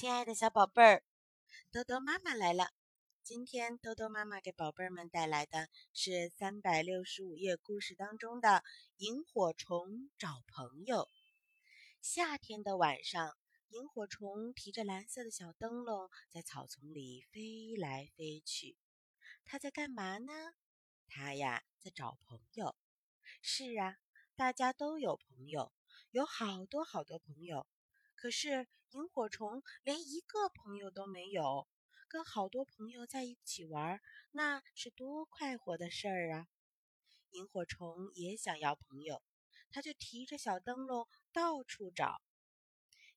亲爱的小宝贝儿，豆豆妈妈来了。今天豆豆妈妈给宝贝们带来的是三百六十五页故事当中的《萤火虫找朋友》。夏天的晚上，萤火虫提着蓝色的小灯笼，在草丛里飞来飞去。它在干嘛呢？它呀，在找朋友。是啊，大家都有朋友，有好多好多朋友。可是萤火虫连一个朋友都没有，跟好多朋友在一起玩，那是多快活的事儿啊！萤火虫也想要朋友，它就提着小灯笼到处找。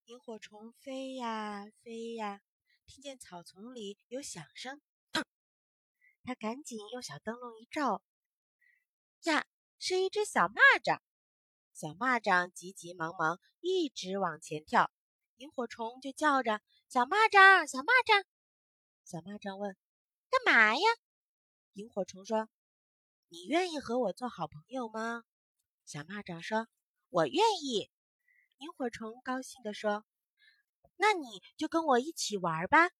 萤火虫飞呀飞呀，听见草丛里有响声，它赶紧用小灯笼一照，呀，是一只小蚂蚱。小蚂蚱急急忙忙，一直往前跳，萤火虫就叫着：“小蚂蚱，小蚂蚱。”小蚂蚱问：“干嘛呀？”萤火虫说：“你愿意和我做好朋友吗？”小蚂蚱说：“我愿意。”萤火虫高兴地说：“那你就跟我一起玩吧。”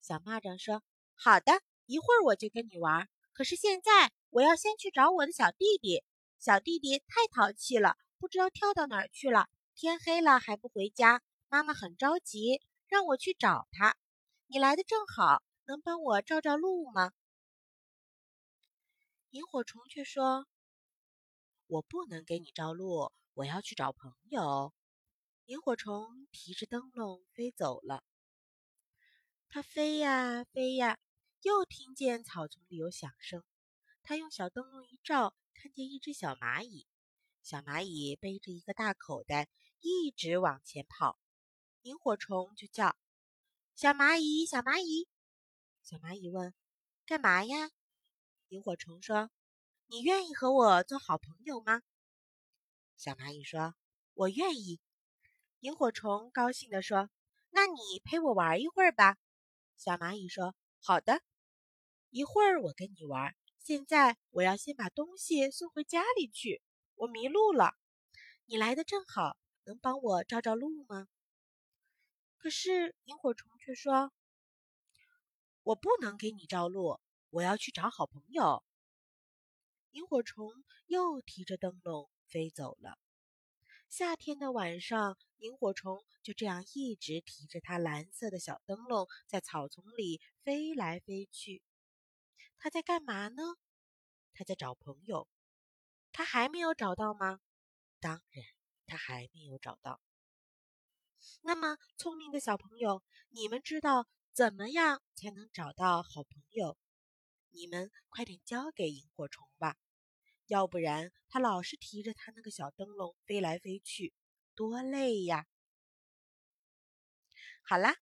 小蚂蚱说：“好的，一会儿我就跟你玩。可是现在我要先去找我的小弟弟。小弟弟太淘气了。”不知道跳到哪儿去了，天黑了还不回家，妈妈很着急，让我去找他。你来的正好，能帮我照照路吗？萤火虫却说：“我不能给你照路，我要去找朋友。”萤火虫提着灯笼飞走了。它飞呀飞呀，又听见草丛里有响声。它用小灯笼一照，看见一只小蚂蚁。小蚂蚁背着一个大口袋，一直往前跑。萤火虫就叫：“小蚂蚁，小蚂蚁。”小蚂蚁问：“干嘛呀？”萤火虫说：“你愿意和我做好朋友吗？”小蚂蚁说：“我愿意。”萤火虫高兴地说：“那你陪我玩一会儿吧。”小蚂蚁说：“好的，一会儿我跟你玩。现在我要先把东西送回家里去。”我迷路了，你来的正好，能帮我照照路吗？可是萤火虫却说：“我不能给你照路，我要去找好朋友。”萤火虫又提着灯笼飞走了。夏天的晚上，萤火虫就这样一直提着它蓝色的小灯笼，在草丛里飞来飞去。它在干嘛呢？它在找朋友。他还没有找到吗？当然，他还没有找到。那么，聪明的小朋友，你们知道怎么样才能找到好朋友？你们快点交给萤火虫吧，要不然他老是提着他那个小灯笼飞来飞去，多累呀！好啦，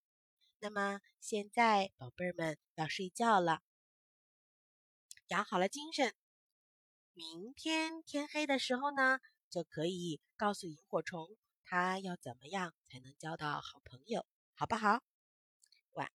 那么现在宝贝儿们要睡觉了，养好了精神。明天天黑的时候呢，就可以告诉萤火虫，它要怎么样才能交到好朋友，好不好？晚安。